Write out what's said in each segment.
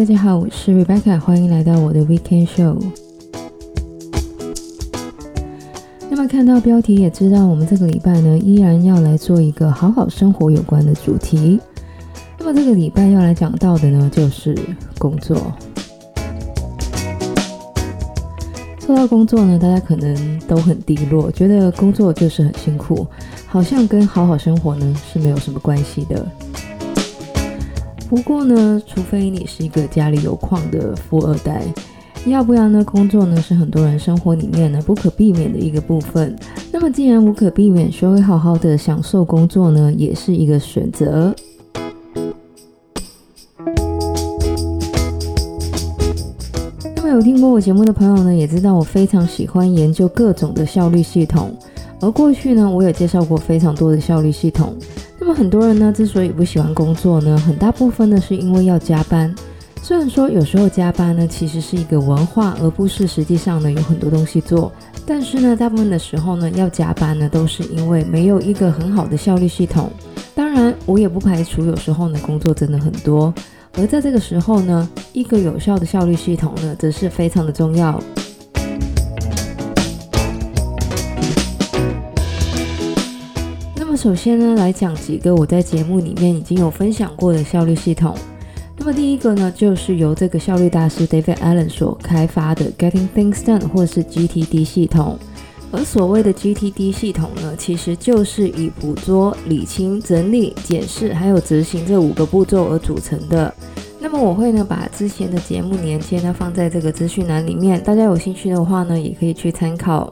大家好，我是 Rebecca，欢迎来到我的 Weekend Show。那么看到标题也知道，我们这个礼拜呢，依然要来做一个好好生活有关的主题。那么这个礼拜要来讲到的呢，就是工作。说到工作呢，大家可能都很低落，觉得工作就是很辛苦，好像跟好好生活呢是没有什么关系的。不过呢，除非你是一个家里有矿的富二代，要不然呢，工作呢是很多人生活里面呢不可避免的一个部分。那么既然无可避免，学会好好的享受工作呢，也是一个选择。那么有听过我节目的朋友呢，也知道我非常喜欢研究各种的效率系统，而过去呢，我也介绍过非常多的效率系统。那么很多人呢，之所以不喜欢工作呢，很大部分呢是因为要加班。虽然说有时候加班呢，其实是一个文化，而不是实际上呢有很多东西做。但是呢，大部分的时候呢，要加班呢，都是因为没有一个很好的效率系统。当然，我也不排除有时候呢，工作真的很多。而在这个时候呢，一个有效的效率系统呢，则是非常的重要。首先呢，来讲几个我在节目里面已经有分享过的效率系统。那么第一个呢，就是由这个效率大师 David Allen 所开发的 Getting Things Done 或是 GTD 系统。而所谓的 GTD 系统呢，其实就是以捕捉、理清、整理、检视还有执行这五个步骤而组成的。那么我会呢把之前的节目连接呢放在这个资讯栏里面，大家有兴趣的话呢，也可以去参考。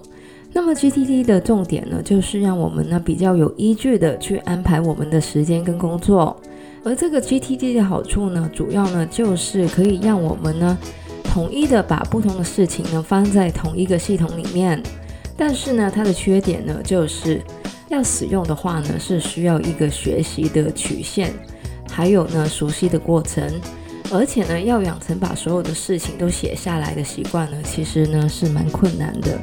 那么 GTD 的重点呢，就是让我们呢比较有依据的去安排我们的时间跟工作。而这个 GTD 的好处呢，主要呢就是可以让我们呢统一的把不同的事情呢放在同一个系统里面。但是呢，它的缺点呢，就是要使用的话呢，是需要一个学习的曲线，还有呢熟悉的过程。而且呢，要养成把所有的事情都写下来的习惯呢，其实呢是蛮困难的。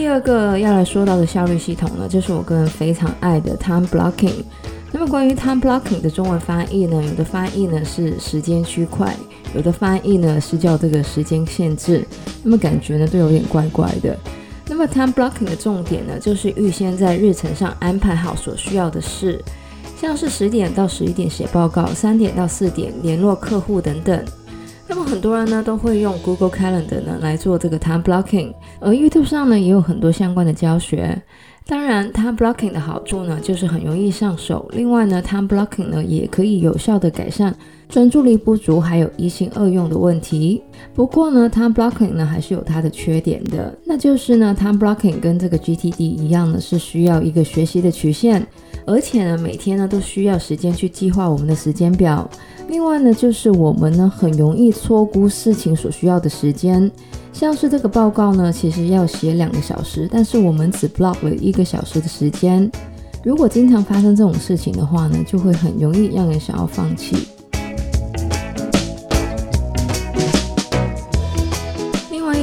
第二个要来说到的效率系统呢，就是我个人非常爱的 time blocking。那么关于 time blocking 的中文翻译呢，有的翻译呢是时间区块，有的翻译呢是叫这个时间限制。那么感觉呢都有点怪怪的。那么 time blocking 的重点呢，就是预先在日程上安排好所需要的事，像是十点到十一点写报告，三点到四点联络客户等等。那么很多人呢都会用 Google Calendar 呢来做这个 time blocking，而 YouTube 上呢也有很多相关的教学。当然，time blocking 的好处呢就是很容易上手。另外呢，time blocking 呢也可以有效地改善专注力不足还有一心二用的问题。不过呢，time blocking 呢还是有它的缺点的，那就是呢，time blocking 跟这个 GTD 一样呢是需要一个学习的曲线，而且呢每天呢都需要时间去计划我们的时间表。另外呢，就是我们呢很容易错估事情所需要的时间，像是这个报告呢，其实要写两个小时，但是我们只 block 了一个小时的时间。如果经常发生这种事情的话呢，就会很容易让人想要放弃。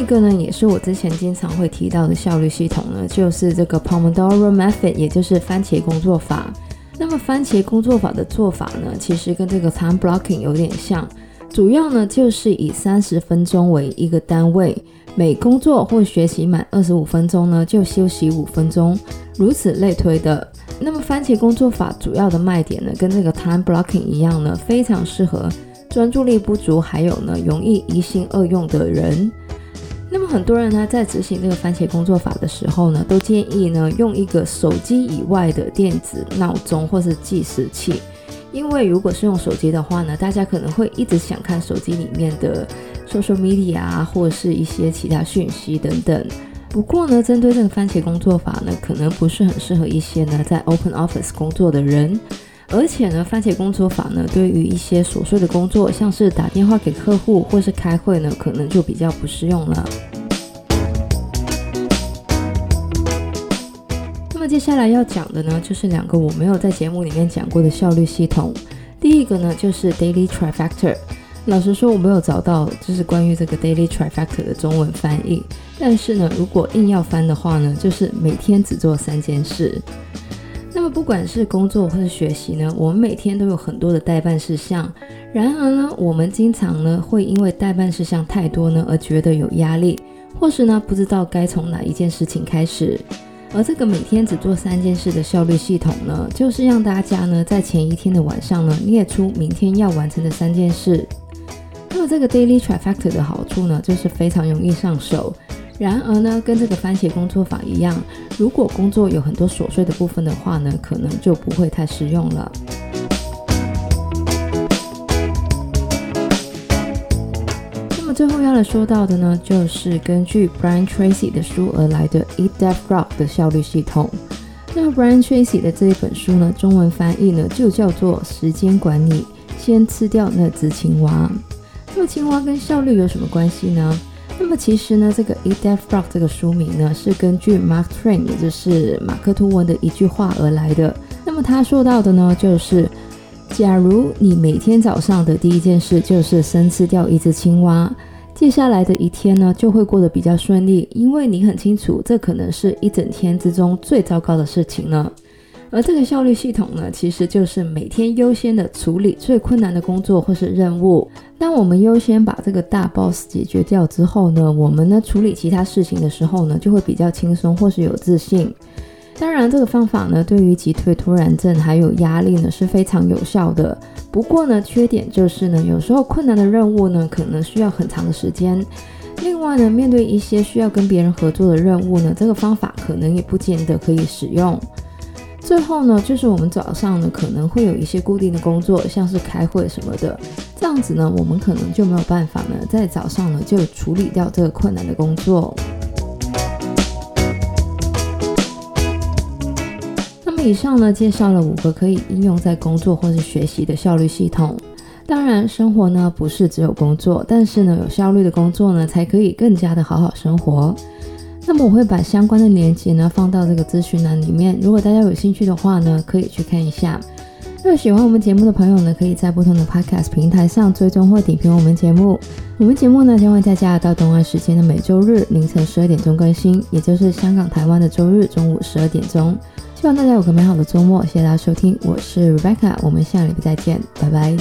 个呢，也是我之前经常会提到的效率系统呢，就是这个 Pomodoro Method，也就是番茄工作法。那么番茄工作法的做法呢，其实跟这个 time blocking 有点像，主要呢就是以三十分钟为一个单位，每工作或学习满二十五分钟呢，就休息五分钟，如此类推的。那么番茄工作法主要的卖点呢，跟这个 time blocking 一样呢，非常适合专注力不足，还有呢容易一心二用的人。很多人呢，在执行这个番茄工作法的时候呢，都建议呢用一个手机以外的电子闹钟或是计时器，因为如果是用手机的话呢，大家可能会一直想看手机里面的 social media 啊，或是一些其他讯息等等。不过呢，针对这个番茄工作法呢，可能不是很适合一些呢在 Open Office 工作的人。而且呢，番茄工作法呢，对于一些琐碎的工作，像是打电话给客户或是开会呢，可能就比较不适用了。接下来要讲的呢，就是两个我没有在节目里面讲过的效率系统。第一个呢，就是 Daily Trifecta。老实说，我没有找到就是关于这个 Daily Trifecta 的中文翻译。但是呢，如果硬要翻的话呢，就是每天只做三件事。那么不管是工作或是学习呢，我们每天都有很多的待办事项。然而呢，我们经常呢会因为待办事项太多呢而觉得有压力，或是呢不知道该从哪一件事情开始。而这个每天只做三件事的效率系统呢，就是让大家呢在前一天的晚上呢列出明天要完成的三件事。那么这个 Daily Tri Factor 的好处呢，就是非常容易上手。然而呢，跟这个番茄工作法一样，如果工作有很多琐碎的部分的话呢，可能就不会太实用了。最后要来说到的呢，就是根据 Brian Tracy 的书而来的 Eat That Frog 的效率系统。那 Brian Tracy 的这一本书呢，中文翻译呢就叫做《时间管理：先吃掉那只青蛙》。那么青蛙跟效率有什么关系呢？那么其实呢，这个《Eat That Frog》这个书名呢，是根据 Mark Twain，也就是马克·吐温的一句话而来的。那么他说到的呢，就是假如你每天早上的第一件事就是生吃掉一只青蛙，接下来的一天呢，就会过得比较顺利，因为你很清楚，这可能是一整天之中最糟糕的事情了。而这个效率系统呢，其实就是每天优先的处理最困难的工作或是任务。当我们优先把这个大 boss 解决掉之后呢，我们呢处理其他事情的时候呢，就会比较轻松或是有自信。当然，这个方法呢，对于击退拖延症还有压力呢是非常有效的。不过呢，缺点就是呢，有时候困难的任务呢，可能需要很长的时间。另外呢，面对一些需要跟别人合作的任务呢，这个方法可能也不见得可以使用。最后呢，就是我们早上呢可能会有一些固定的工作，像是开会什么的，这样子呢，我们可能就没有办法呢在早上呢就处理掉这个困难的工作。以上呢介绍了五个可以应用在工作或是学习的效率系统。当然，生活呢不是只有工作，但是呢有效率的工作呢才可以更加的好好生活。那么我会把相关的链接呢放到这个资讯栏里面，如果大家有兴趣的话呢，可以去看一下。如果喜欢我们节目的朋友呢，可以在不同的 Podcast 平台上追踪或点评我们节目。我们节目呢将会在加拿大东岸时间的每周日凌晨十二点钟更新，也就是香港、台湾的周日中午十二点钟。希望大家有个美好的周末，谢谢大家收听，我是 Rebecca，我们下礼拜再见，拜拜。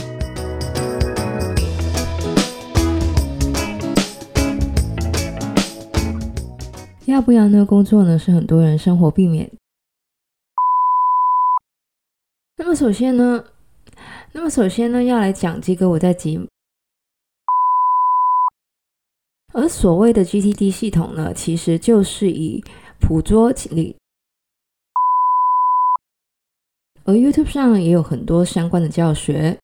要不要呢？工作呢是很多人生活避免。那么首先呢，那么首先呢，要来讲这个我在节目。而所谓的 GTD 系统呢，其实就是以捕捉理。而 YouTube 上也有很多相关的教学。